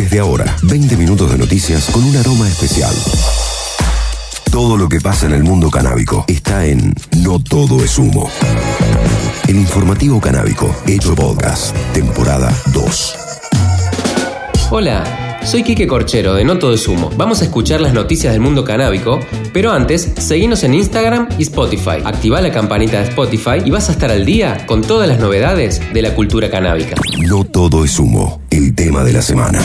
Desde ahora, 20 minutos de noticias con un aroma especial. Todo lo que pasa en el mundo canábico está en No Todo es Humo. El informativo canábico, hecho podcast, temporada 2. Hola. Soy Quique Corchero de No Todo es Humo. Vamos a escuchar las noticias del mundo canábico, pero antes, seguinos en Instagram y Spotify. Activa la campanita de Spotify y vas a estar al día con todas las novedades de la cultura canábica. No todo es humo, el tema de la semana.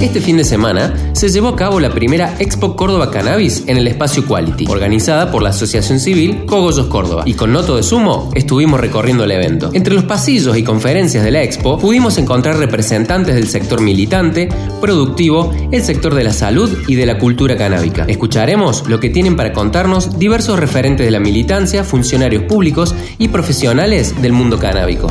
Este fin de semana se llevó a cabo la primera Expo Córdoba Cannabis en el espacio Quality, organizada por la Asociación Civil Cogollos Córdoba. Y con Noto de Sumo estuvimos recorriendo el evento. Entre los pasillos y conferencias de la Expo pudimos encontrar representantes del sector militante, productivo, el sector de la salud y de la cultura canábica. Escucharemos lo que tienen para contarnos diversos referentes de la militancia, funcionarios públicos y profesionales del mundo canábico.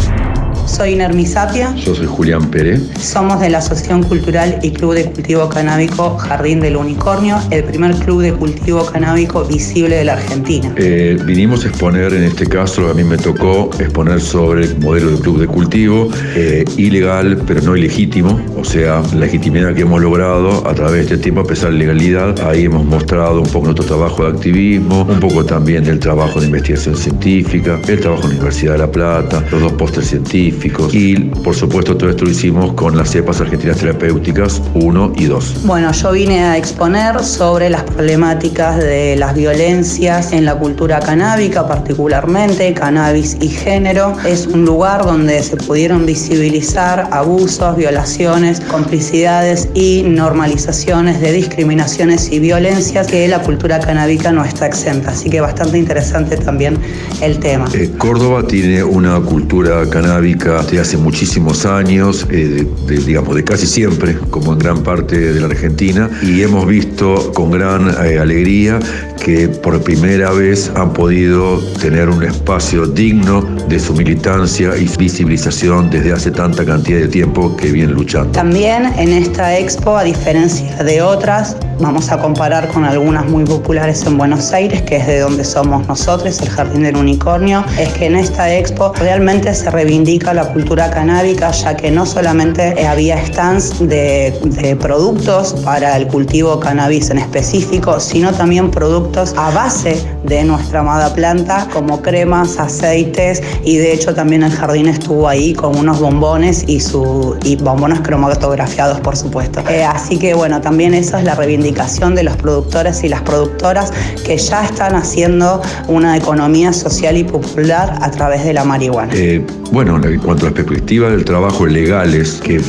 Soy Nermi Sapia. Yo soy Julián Pérez. Somos de la Asociación Cultural y Club de Cultivo Canábico Jardín del Unicornio, el primer club de cultivo canábico visible de la Argentina. Eh, vinimos a exponer, en este caso a mí me tocó exponer sobre el modelo de club de cultivo, eh, ilegal pero no ilegítimo, o sea, la legitimidad que hemos logrado a través de este tiempo a pesar de legalidad. Ahí hemos mostrado un poco nuestro trabajo de activismo, un poco también del trabajo de investigación científica, el trabajo en la Universidad de La Plata, los dos pósteres científicos y por supuesto todo esto lo hicimos con las cepas argentinas terapéuticas 1 y 2. Bueno, yo vine a exponer sobre las problemáticas de las violencias en la cultura canábica, particularmente cannabis y género. Es un lugar donde se pudieron visibilizar abusos, violaciones, complicidades y normalizaciones de discriminaciones y violencias que la cultura canábica no está exenta. Así que bastante interesante también el tema. Eh, Córdoba tiene una cultura canábica de hace muchísimos años, eh, de, digamos, de casi siempre, como en gran parte de la Argentina, y hemos visto con gran eh, alegría que por primera vez han podido tener un espacio digno de su militancia y visibilización desde hace tanta cantidad de tiempo que vienen luchando. También en esta expo, a diferencia de otras, vamos a comparar con algunas muy populares en Buenos Aires, que es de donde somos nosotros, el Jardín del Unicornio, es que en esta expo realmente se reivindica la cultura canábica, ya que no solamente había stands de, productos para el cultivo cannabis en específico, sino también productos a base de nuestra amada planta, como cremas, aceites, y de hecho también el jardín estuvo ahí con unos bombones y, su, y bombones cromatografiados, por supuesto. Eh, así que bueno, también eso es la reivindicación de los productores y las productoras que ya están haciendo una economía social y popular a través de la marihuana. Eh, bueno, cuanto a las perspectivas del trabajo legales que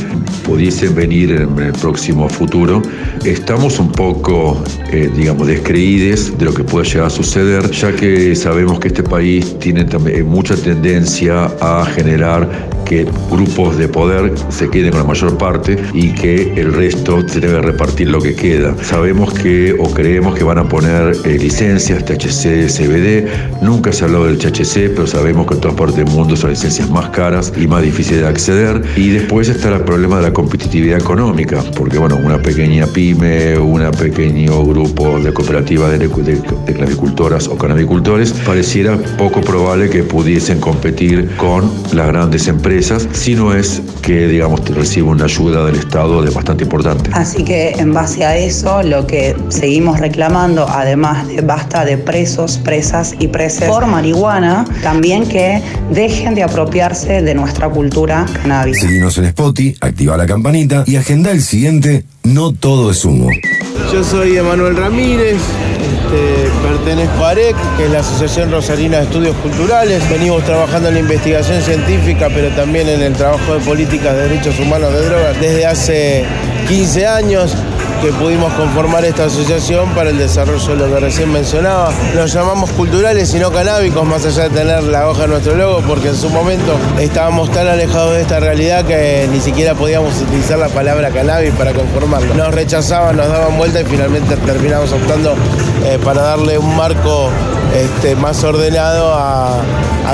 pudiesen venir en el próximo futuro, estamos un poco, eh, digamos, descreídos de lo que puede llegar a suceder, ya que sabemos que este país tiene también mucha tendencia a generar que grupos de poder se queden con la mayor parte y que el resto se debe repartir lo que queda. Sabemos que o creemos que van a poner eh, licencias THC, CBD. Nunca se ha hablado del THC, pero sabemos que en todas partes del mundo son licencias más caras y más difíciles de acceder. Y después está el problema de la competitividad económica, porque bueno, una pequeña pyme, un pequeño grupo de cooperativas de, de, clavicultoras o canabicultores, pareciera poco probable que pudiesen competir con las grandes empresas si no es que, digamos, recibe una ayuda del Estado de bastante importante. Así que en base a eso, lo que seguimos reclamando, además de basta de presos, presas y preses por marihuana, también que dejen de apropiarse de nuestra cultura cannabis. Seguimos en Spotify, activa la campanita y agenda el siguiente No Todo es Humo. Yo soy Emanuel Ramírez, este, pertenezco a AREC, que es la Asociación Rosarina de Estudios Culturales. Venimos trabajando en la investigación científica, pero también en el trabajo de políticas de derechos humanos de drogas desde hace 15 años que pudimos conformar esta asociación para el desarrollo de lo que recién mencionaba. Nos llamamos culturales y no canábicos, más allá de tener la hoja de nuestro logo, porque en su momento estábamos tan alejados de esta realidad que ni siquiera podíamos utilizar la palabra cannabis para conformarlo. Nos rechazaban, nos daban vuelta y finalmente terminamos optando eh, para darle un marco este, más ordenado a,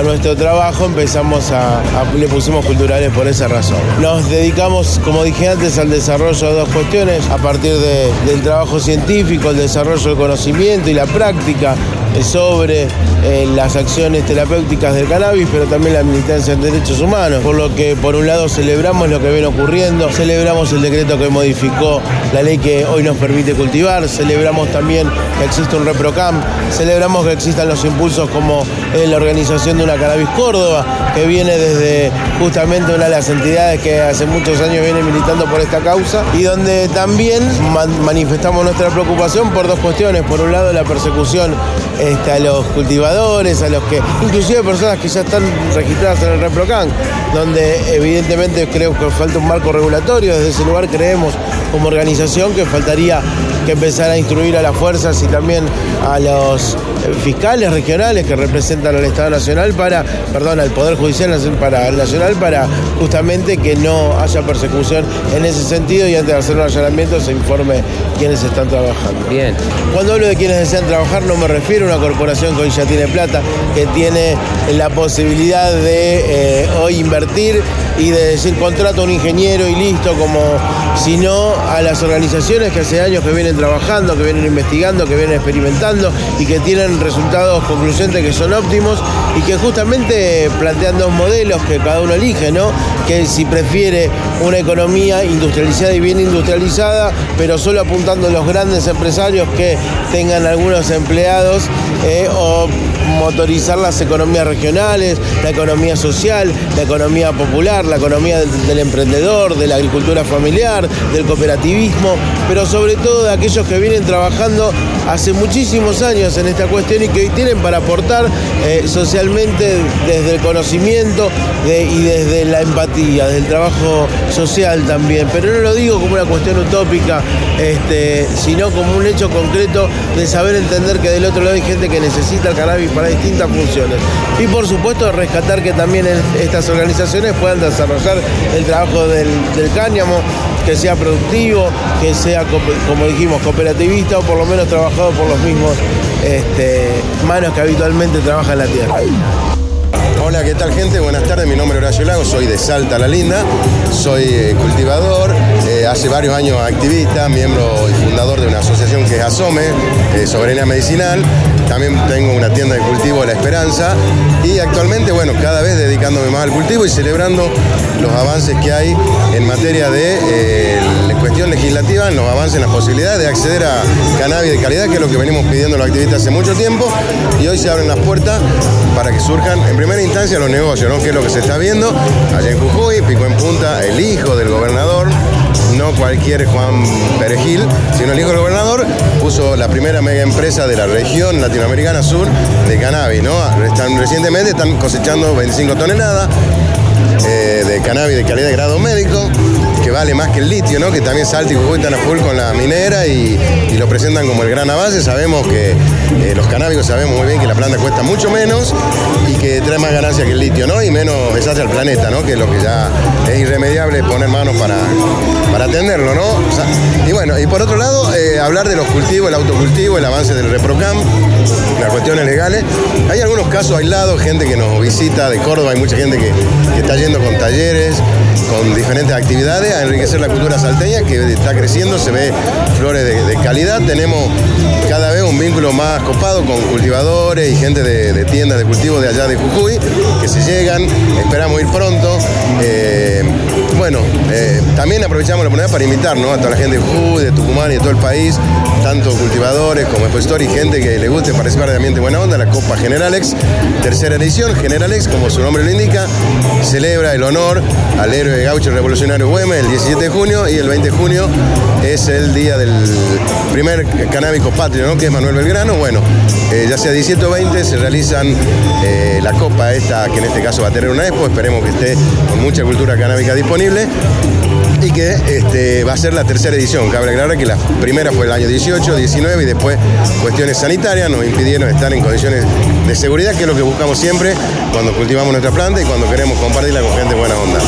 nuestro trabajo, empezamos a, le pusimos culturales por esa razón. Nos dedicamos, como dije antes, al desarrollo de dos cuestiones a partir del trabajo científico, el desarrollo del conocimiento y la práctica sobre eh, las acciones terapéuticas del cannabis, pero también la militancia en derechos humanos. Por lo que, por un lado, celebramos lo que viene ocurriendo, celebramos el decreto que modificó la ley que hoy nos permite cultivar, celebramos también que existe un ReproCamp, celebramos que existan los impulsos como la organización de una Cannabis Córdoba, que viene desde justamente una de las entidades que hace muchos años viene militando por esta causa y donde también manifestamos nuestra preocupación por dos cuestiones. Por un lado, la persecución este, a los cultivadores, a los que, inclusive personas que ya están registradas en el ReproCan, donde evidentemente creo que falta un marco regulatorio, desde ese lugar creemos como organización que faltaría que empezar a instruir a las fuerzas y también a los fiscales regionales que representan al Estado Nacional para, perdón, al Poder Judicial para, Nacional para justamente que no haya persecución en ese sentido y antes de hacer un allanamiento se informe quiénes están trabajando. Bien. Cuando hablo de quienes desean trabajar no me refiero a una corporación que hoy ya tiene plata, que tiene la posibilidad de eh, hoy invertir y de decir contrato a un ingeniero y listo, como sino a las organizaciones que hace años que vienen trabajando, que vienen investigando, que vienen experimentando y que tienen resultados concluyentes que son óptimos y que justamente plantean dos modelos que cada uno elige, ¿no? Que si prefiere una economía industrializada y bien industrializada, pero solo apuntando a los grandes empresarios que tengan algunos empleados eh, o motorizar las economías regionales, la economía social, la economía popular, la economía del, emprendedor, de la agricultura familiar, del cooperativismo, pero sobre todo de aquellos que vienen trabajando hace muchísimos años en esta cuestión y que hoy tienen para aportar eh, socialmente desde el conocimiento y desde la empatía, desde el trabajo social también. Pero no lo digo como una cuestión utópica, este, sino como un hecho concreto de saber entender que del otro lado hay gente que necesita el cannabis para distintas funciones. Y por supuesto rescatar que también estas organizaciones puedan desarrollar el trabajo del, cáñamo, que sea productivo, que sea, como dijimos, cooperativista o por lo menos trabajado por los mismos este, manos que habitualmente trabajan la tierra. Hola, ¿qué tal gente? Buenas tardes, mi nombre es Horacio Lago, soy de Salta La Linda, soy eh, cultivador, eh, hace varios años activista, miembro y fundador de una asociación que es ASOME, eh, Soberanía Medicinal, también tengo una tienda de cultivo La Esperanza y actualmente, bueno, cada vez dedicándome más al cultivo y celebrando los avances que hay en materia de cuestión legislativa, los avances en las posibilidades de acceder a cannabis de calidad, que es lo que venimos pidiendo los activistas hace mucho tiempo y hoy se abren las puertas para que surjan en primera instancia los negocios, ¿no? que es lo que se está viendo allá en Jujuy, Pico en Punta, el hijo del gobernador, no cualquier Juan Perejil, sino el hijo del gobernador, puso la primera mega empresa de la región latinoamericana sur de cannabis. ¿no? recientemente están cosechando 25 toneladas eh, de cannabis de calidad de grado médico que vale más que el litio, ¿no? que también Salta y Jujuy están a full con la minera y, lo presentan como el gran avance. Sabemos que eh, los canábicos sabemos muy bien que la planta cuesta mucho menos y que trae más ganancia que el litio, ¿no? Y menos deshace al planeta, ¿no? Que es lo que ya es irremediable poner manos para, para atenderlo, ¿no? y bueno, y por otro lado, eh, hablar de los cultivos, el autocultivo, el avance del ReproCam, las cuestiones legales. Hay algunos casos aislados, gente que nos visita de Córdoba, hay mucha gente que está yendo con talleres, con diferentes actividades a enriquecer la cultura salteña que está creciendo, se ve flores de, calidad, tenemos cada vez un vínculo más copado con cultivadores y gente de, tiendas de cultivo de allá de Jujuy, que se llegan, esperamos ir pronto. Eh, bueno, eh, también aprovechamos la oportunidad para invitar a toda la gente de Jujuy, de Tucumán y de todo el país, tanto cultivadores como expositores y gente que le guste participar de Ambiente Buena Onda, la Copa Generalex, tercera edición. Generalex, como su nombre lo indica, celebra el honor al héroe gaucho revolucionario Güemes el 17 de junio y el 20 de junio es el día del primer canábico patrio, ¿no? que es Manuel Belgrano. Bueno, eh, ya sea 17 o 20 se realizan eh, la copa esta, que en este caso va a tener una expo, esperemos que esté con mucha cultura canábica disponible y que este, va a ser la tercera edición. Cabe aclarar que la primera fue el año 18, 19 y después cuestiones sanitarias nos impidieron estar en condiciones de seguridad, que es lo que buscamos siempre cuando cultivamos nuestra planta y cuando queremos compartirla con gente buena onda.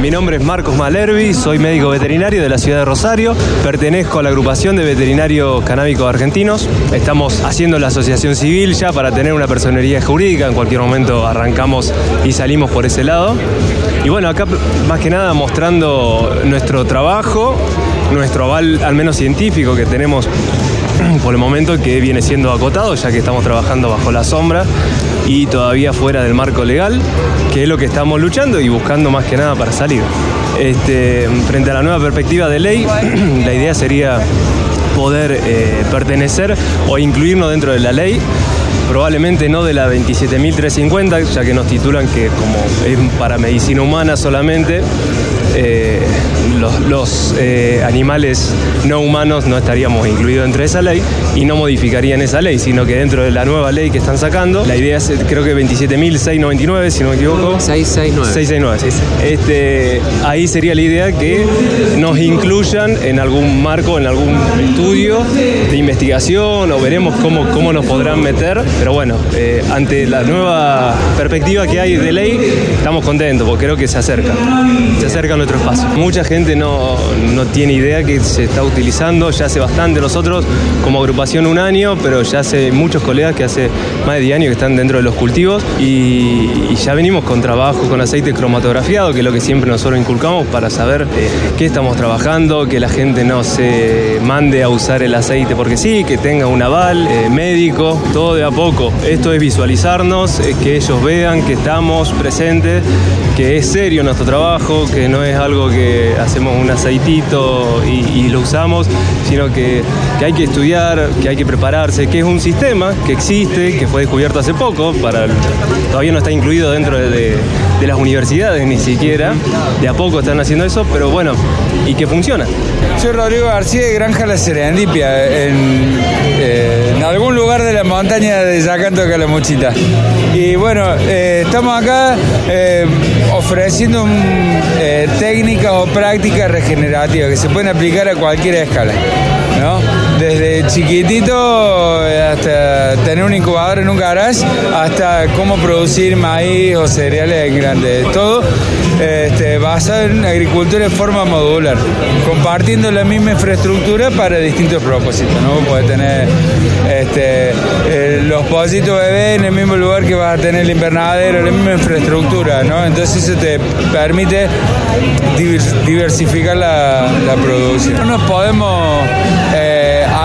Mi nombre es Marcos Malervi, soy médico veterinario de la ciudad de Rosario, pertenezco a la agrupación de veterinarios canábicos argentinos. Estamos haciendo la asociación civil ya para tener una personería jurídica, en cualquier momento arrancamos y salimos por ese lado. Y bueno, acá más que nada mostrando nuestro trabajo, nuestro aval al menos científico que tenemos por el momento que viene siendo acotado, ya que estamos trabajando bajo la sombra y todavía fuera del marco legal, que es lo que estamos luchando y buscando más que nada para salir. Este, frente a la nueva perspectiva de ley, la idea sería poder eh, pertenecer o incluirnos dentro de la ley probablemente no de la 27.350, ya que nos titulan que como es para medicina humana solamente, eh, los, eh, animales no humanos no estaríamos incluidos dentro de esa ley y no modificarían esa ley, sino que dentro de la nueva ley que están sacando, la idea es creo que 27.699, si no me equivoco. 669. 669, sí. Este, ahí sería la idea que nos incluyan en algún marco, en algún estudio de investigación o veremos cómo, cómo nos podrán meter, pero bueno, eh, ante la nueva perspectiva que hay de ley, estamos contentos porque creo que se acerca, se acerca nuestro espacio. Mucha gente no, tiene idea que se está utilizando, ya hace bastante nosotros como agrupación un año, pero ya hace muchos colegas que hace más de 10 años que están dentro de los cultivos y, ya venimos con trabajo con aceite cromatografiado, que es lo que siempre nosotros inculcamos para saber eh, qué estamos trabajando, que la gente no se mande a usar el aceite porque sí, que tenga un aval eh, médico, todo de a poco. Esto es visualizarnos, eh, que ellos vean que estamos presentes, que es serio nuestro trabajo, que no es algo que un aceitito y, lo usamos, sino que, hay que estudiar, que hay que prepararse, que es un sistema que existe, que fue descubierto hace poco, para, todavía no está incluido dentro de, las universidades ni siquiera, de a poco están haciendo eso, pero bueno, y que funciona. Soy Rodrigo García de Granja La Serendipia, en, eh, algún lugar de la montaña de Yacanto, Calamuchita. Y bueno, eh, estamos acá eh, ofreciendo o prácticas regenerativas que se pueden aplicar a cualquier escala. Desde chiquitito hasta tener un incubador en un garage hasta cómo producir maíz o cereales en grandes. Todo este, basado en agricultura de forma modular, compartiendo la misma infraestructura para distintos propósitos. ¿no? Puedes tener este, eh, los pollitos bebés en el mismo lugar que vas a tener el invernadero, la misma infraestructura. ¿no? Entonces eso te permite diversificar la, producción. No nos podemos eh,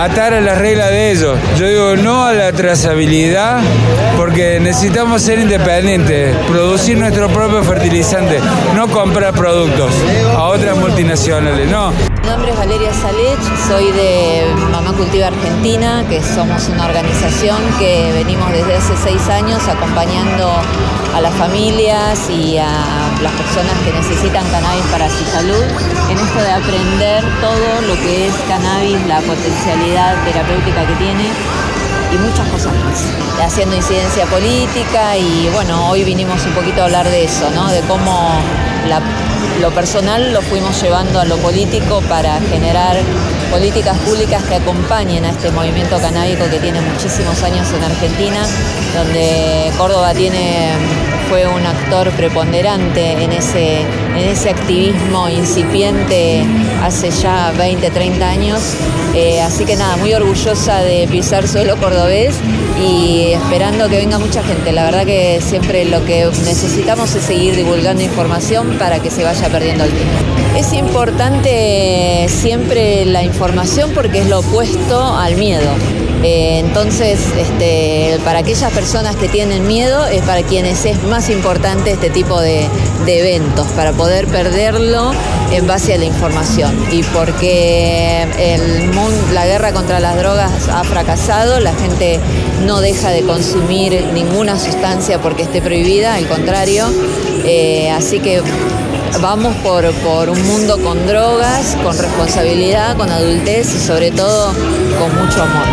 atar a las reglas de ellos. Yo digo no a la trazabilidad porque necesitamos ser independientes, producir nuestro propio fertilizante, no comprar productos a otras multinacionales, no. Mi nombre es Valeria Salech, soy de Mamá Cultiva Argentina, que somos una organización que venimos desde hace seis años acompañando a las familias y a las personas que necesitan cannabis para su salud en esto de aprender todo lo que es cannabis, la potencialidad terapéutica que tiene y muchas cosas más. Haciendo incidencia política y bueno, hoy vinimos un poquito a hablar de eso, ¿no? De cómo lo personal lo fuimos llevando a lo político para generar políticas públicas que acompañen a este movimiento canábico que tiene muchísimos años en Argentina, donde Córdoba tiene fue un actor preponderante en ese, en ese activismo incipiente hace ya 20, 30 años. Eh, así que nada, muy orgullosa de pisar suelo cordobés y esperando que venga mucha gente. La verdad que siempre lo que necesitamos es seguir divulgando información para que se vaya perdiendo el tiempo. Es importante siempre la información porque es lo opuesto al miedo. Eh, entonces, este, para aquellas personas que tienen miedo, es para quienes es más importante este tipo de, eventos, para poder perderlo en base a la información. Y porque la guerra contra las drogas ha fracasado, la gente no deja de consumir ninguna sustancia porque esté prohibida, al contrario. Eh, así que vamos por, por un mundo con drogas, con responsabilidad, con adultez y sobre todo con mucho amor.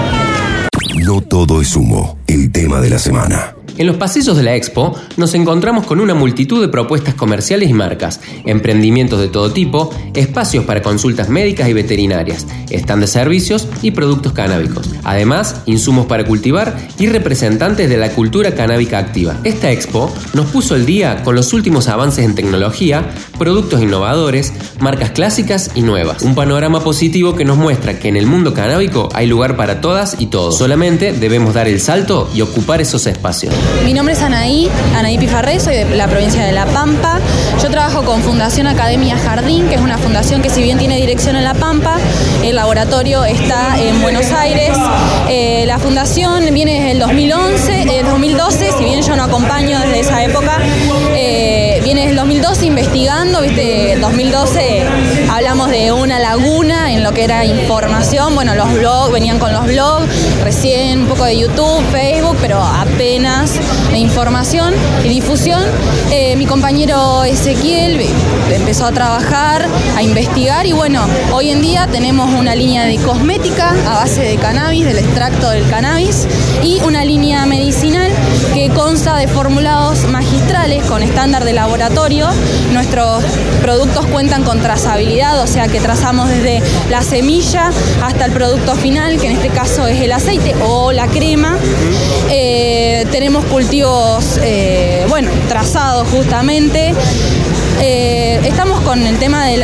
No todo es humo, el tema de la semana. En los pasillos de la Expo nos encontramos con una multitud de propuestas comerciales y marcas, emprendimientos de todo tipo, espacios para consultas médicas y veterinarias, stand de servicios y productos canábicos. Además, insumos para cultivar y representantes de la cultura canábica activa. Esta Expo nos puso el día con los últimos avances en tecnología productos innovadores, marcas clásicas y nuevas. Un panorama positivo que nos muestra que en el mundo canábico hay lugar para todas y todos. Solamente debemos dar el salto y ocupar esos espacios. Mi nombre es Anaí, Anaí Pifarré, soy de la provincia de La Pampa. Yo trabajo con Fundación Academia Jardín, que es una fundación que si bien tiene dirección en La Pampa, el laboratorio está en Buenos Aires. Eh, la fundación viene desde el 2011, el 2012, si bien yo no acompaño desde esa época, 2002 investigando, viste, 2012 hablamos de una laguna en lo que era información, bueno, los blogs, venían con los blogs, recién un poco de YouTube, Facebook, pero apenas de información y difusión. Eh, mi compañero Ezequiel empezó a trabajar, a investigar y bueno, hoy en día tenemos una línea de cosmética a base de cannabis, del extracto del cannabis y una línea medicinal que consta de formulados magistrales con estándar de laboratorio. Nuestros productos cuentan con trazabilidad, o sea que trazamos desde la semilla hasta el producto final, que en este caso es el aceite o la crema. Eh, tenemos cultivos, eh, bueno, trazados justamente. Eh, estamos con el tema de,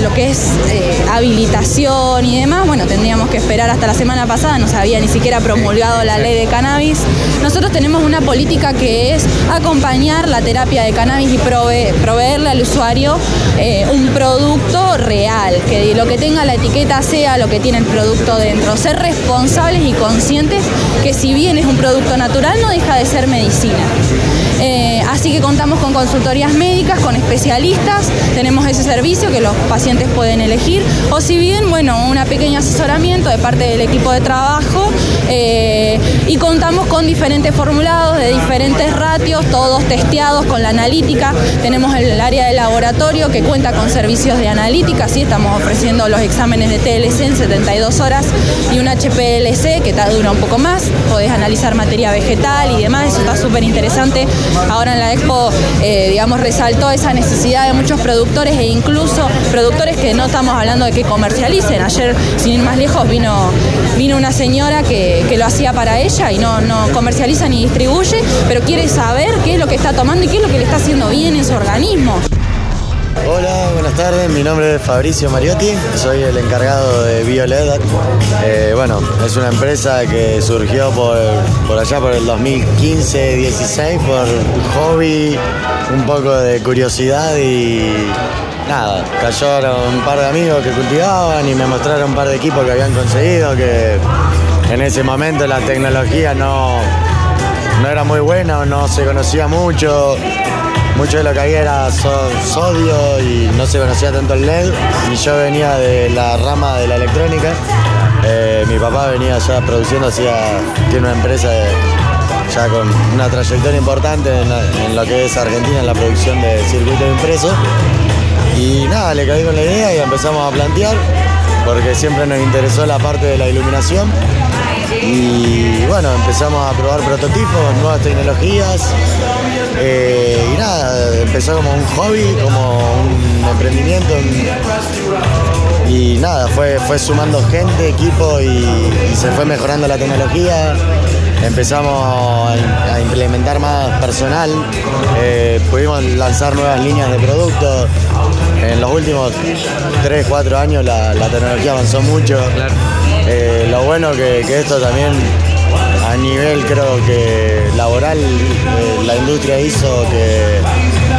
lo que es eh, habilitación y demás. Bueno, tendríamos que esperar hasta la semana pasada, no se había ni siquiera promulgado la ley de cannabis. Nosotros tenemos una política que es acompañar la terapia de cannabis y prove- proveerle al usuario eh, un producto real, que lo que tenga la etiqueta sea lo que tiene el producto dentro. Ser responsables y conscientes que si bien es un producto natural, no deja de ser medicina. Así que contamos con consultorías médicas, con especialistas, tenemos ese servicio que los pacientes pueden elegir, o si bien, bueno, un pequeño asesoramiento de parte del equipo de trabajo eh, y contamos con diferentes formulados de diferentes ratios, todos testeados con la analítica. Tenemos el área de laboratorio que cuenta con servicios de analítica, sí, estamos ofreciendo los exámenes de TLC en 72 horas y un HPLC que dura un poco más, podés analizar materia vegetal y demás, eso está súper interesante. Ahora en la expo, eh, digamos, resaltó esa necesidad de muchos productores e incluso productores que no estamos hablando de que comercialicen. Ayer, sin ir más lejos, vino, vino una señora que, que lo hacía para ella y no, no comercializa ni distribuye, pero quiere saber qué es lo que está tomando y qué es lo que le está haciendo bien en su organismo. Hola, buenas tardes. Mi nombre es Fabricio Mariotti. Soy el encargado de BioLED. Eh, bueno, es una empresa que surgió por, por allá por el 2015-16 por hobby, un poco de curiosidad y nada. Cayeron un par de amigos que cultivaban y me mostraron un par de equipos que habían conseguido que en ese momento la tecnología no, no era muy buena no se conocía mucho. Mucho de lo que había era so- sodio y no se conocía tanto el LED. Y yo venía de la rama de la electrónica. Eh, mi papá venía ya produciendo, hacía, tiene una empresa ya con una trayectoria importante en lo que es Argentina en la producción de circuitos impresos. Y nada, le caí con la idea y empezamos a plantear, porque siempre nos interesó la parte de la iluminación. Y bueno, empezamos a probar prototipos, nuevas tecnologías. eh, y nada, empezó como un hobby, como un emprendimiento. y nada, fue, fue sumando gente, equipo y se fue mejorando la tecnología. Empezamos a, implementar más personal, eh, pudimos lanzar nuevas líneas de productos. En los últimos 3, 4 años la, la tecnología avanzó mucho. Eh, lo bueno que, que esto también a nivel creo que laboral eh, la industria hizo que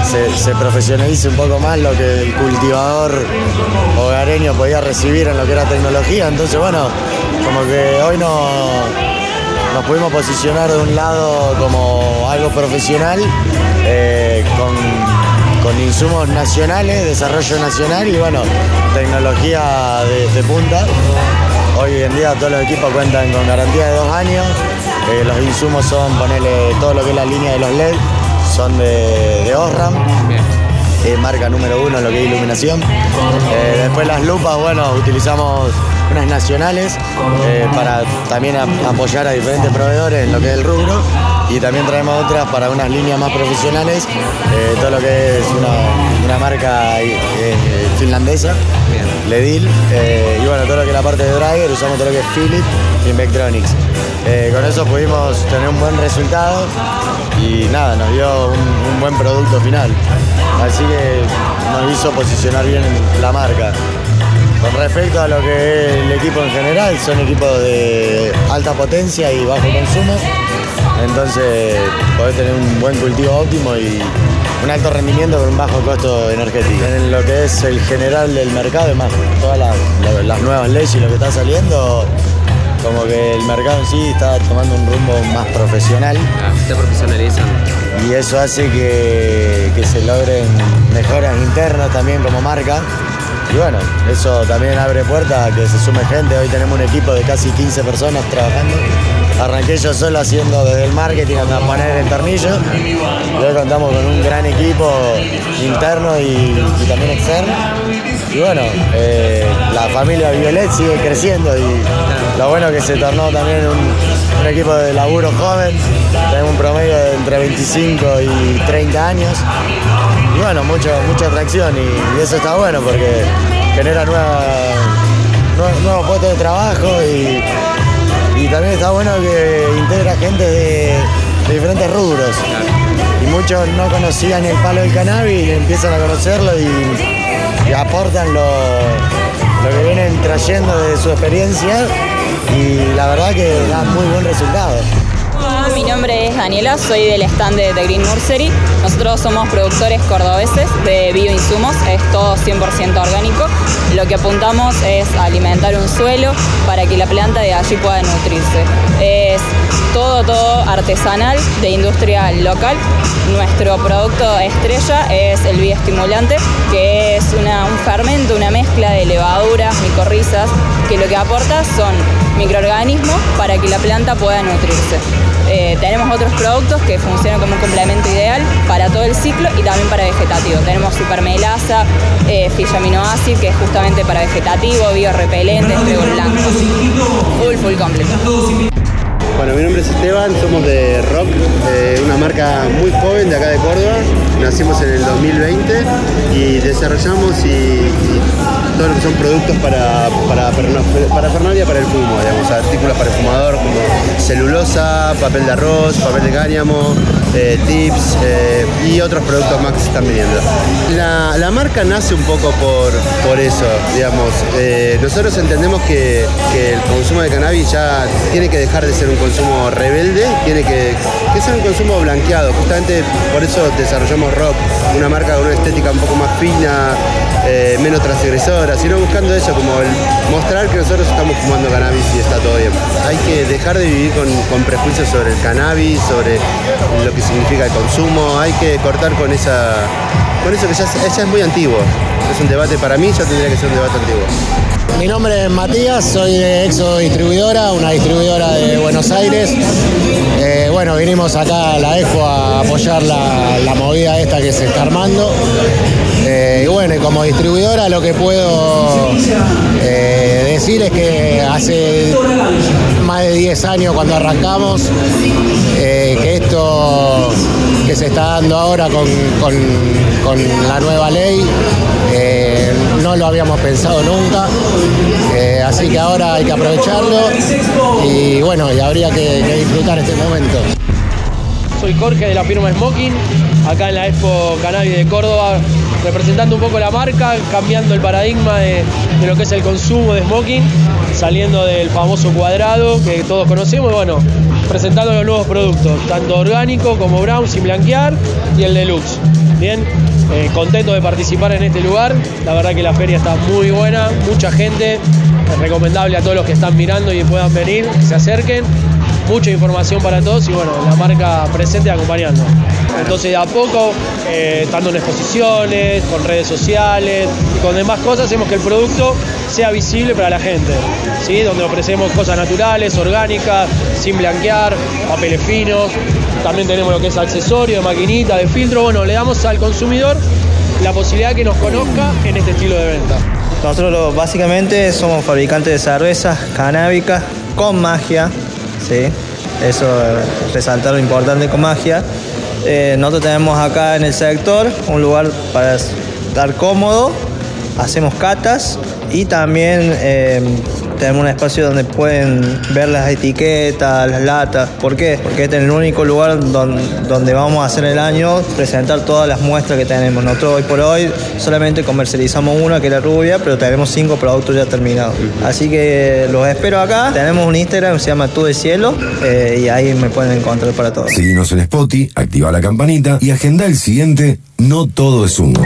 se, se profesionalice un poco más lo que el cultivador hogareño podía recibir en lo que era tecnología. Entonces bueno, como que hoy no, nos pudimos posicionar de un lado como algo profesional eh, con, con insumos nacionales, desarrollo nacional y bueno, tecnología de, de punta. Hoy en día todos los equipos cuentan con garantía de dos años. Eh, los insumos son, ponerle todo lo que es la línea de los LED, son de, de Osram. eh, marca número uno en lo que es iluminación. Después las lupas, bueno, utilizamos unas nacionales eh, para también apoyar a diferentes proveedores en lo que es el rubro. y también traemos otras para unas líneas más profesionales, eh, todo lo que es una, marca eh, finlandesa, Ledil, y bueno, todo lo que es la parte de driver, usamos todo lo que es Philips y Vectronics. Con eso pudimos tener un buen resultado y nada, nos dio un, un buen producto final. Así que nos hizo posicionar bien la marca. Con respecto a lo que es el equipo en general, son equipos de alta potencia y bajo consumo. Entonces podés tener un buen cultivo óptimo y un alto rendimiento con un bajo costo energético. En lo que es el general del mercado, más todas las, las nuevas leyes y lo que está saliendo, como que el mercado en sí está tomando un rumbo más profesional. se profesionalizan. Y eso hace que, que se logren mejoras internas también como marca. Y bueno, eso también abre puertas a que se sume gente. Hoy tenemos un equipo de casi 15 personas trabajando. Arranqué yo solo haciendo desde el marketing hasta poner el tornillo. Y hoy contamos con un gran equipo interno y, también externo. Y bueno, eh, la familia Violet sigue creciendo y lo bueno que se tornó también un, un equipo de laburo joven. Tenemos un promedio de entre 25 y 30 años. Bueno, mucho, mucha atracción y, eso está bueno porque genera nuevos puestos de trabajo y, también está bueno que integra gente de, de diferentes rubros. Y muchos no conocían el palo del cannabis y empiezan a conocerlo y, y aportan lo, lo que vienen trayendo de su experiencia y la verdad que da muy buen resultado. Mi nombre es Daniela, soy del stand de The Green Nursery. Nosotros somos productores cordobeses de bioinsumos, es todo 100% orgánico. Lo que apuntamos es alimentar un suelo para que la planta de allí pueda nutrirse. Es todo, todo artesanal, de industria local. Nuestro producto estrella es el bioestimulante, que es un fermento, una mezcla de levaduras, micorrizas, que lo que aporta son microorganismos para que la planta pueda nutrirse. Eh, tenemos otros productos que funcionan como un complemento ideal para todo el ciclo y también para vegetativo. Tenemos supermelasa, eh, aminoácido, que es justamente para vegetativo, biorrepelente, trigo blanco. Full, full completo. Bueno, mi nombre es Esteban, somos de Rock, eh, una marca muy joven de acá de Córdoba. Nacimos en el 2020 y desarrollamos y, y todo lo que son productos para, para, para fernalia para el fumo, digamos, artículos para el fumador como celulosa, papel de arroz, papel de cáñamo, eh, tips eh, y otros productos más que se están vendiendo. La, la marca nace un poco por, por eso, digamos. Nosotros entendemos que, que el consumo de cannabis ya tiene que dejar de ser un consumo rebelde, tiene que, que un consumo blanqueado. Justamente por eso desarrollamos Rock, una marca con una estética un poco más fina, eh, menos transgresora, sino buscando eso, como el mostrar que nosotros estamos fumando cannabis y está todo bien. Hay que dejar de vivir con, prejuicios sobre el cannabis, sobre lo que significa el consumo, hay que cortar con esa con eso que ya es muy antiguo. Es un debate para mí, ya tendría que ser un debate antiguo. Mi nombre es Matías, soy de Exo Distribuidora, una distribuidora de Buenos Aires. Eh, bueno, vinimos acá a la EFO a apoyar la, la movida esta que se está armando. Eh, y bueno, como distribuidora lo que puedo eh, decir es que hace más de 10 años cuando arrancamos, que esto que se está dando ahora con, con- la nueva ley, lo habíamos pensado nunca. Eh, así que ahora hay que aprovecharlo y bueno, y habría que, disfrutar este momento. Soy Jorge de la firma Smoking, acá en la Expo Cannabis de Córdoba, representando un poco la marca, cambiando el paradigma de, lo que es el consumo de smoking, saliendo del famoso cuadrado que todos conocemos bueno, presentando los nuevos productos, tanto orgánico como brown sin blanquear y el deluxe. Bien, eh, contento de participar en este lugar, la verdad que la feria está muy buena, mucha gente, es recomendable a todos los que están mirando y puedan venir, que se acerquen mucha información para todos y bueno, la marca presente acompañando. Entonces de a poco, eh, estando en exposiciones, con redes sociales y con demás cosas, hacemos que el producto sea visible para la gente, ¿sí? donde ofrecemos cosas naturales, orgánicas, sin blanquear, papeles finos, también tenemos lo que es accesorio, maquinita, de filtro, bueno, le damos al consumidor la posibilidad que nos conozca en este estilo de venta. Nosotros básicamente somos fabricantes de cervezas canábicas con magia, ¿sí? eso es resaltar lo importante con magia. Eh, nosotros tenemos acá en el sector un lugar para estar cómodo, hacemos catas y también eh, tenemos un espacio donde pueden ver las etiquetas, las latas. ¿Por qué? Porque este es el único lugar donde, donde vamos a hacer el año presentar todas las muestras que tenemos. Nosotros hoy por hoy solamente comercializamos una que es la rubia, pero tenemos cinco productos ya terminados. Así que los espero acá. Tenemos un Instagram que se llama Tú de Cielo eh, y ahí me pueden encontrar para todo. Seguimos en Spotify, activa la campanita y agenda el siguiente No Todo es Humo.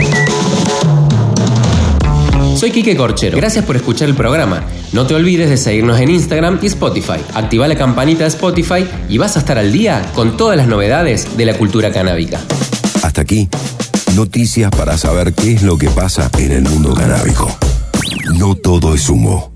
Soy Quique Corchero. Gracias por escuchar el programa. No te olvides de seguirnos en Instagram y Spotify. Activa la campanita de Spotify y vas a estar al día con todas las novedades de la cultura canábica. Hasta aquí, noticias para saber qué es lo que pasa en el mundo canábico. No todo es humo.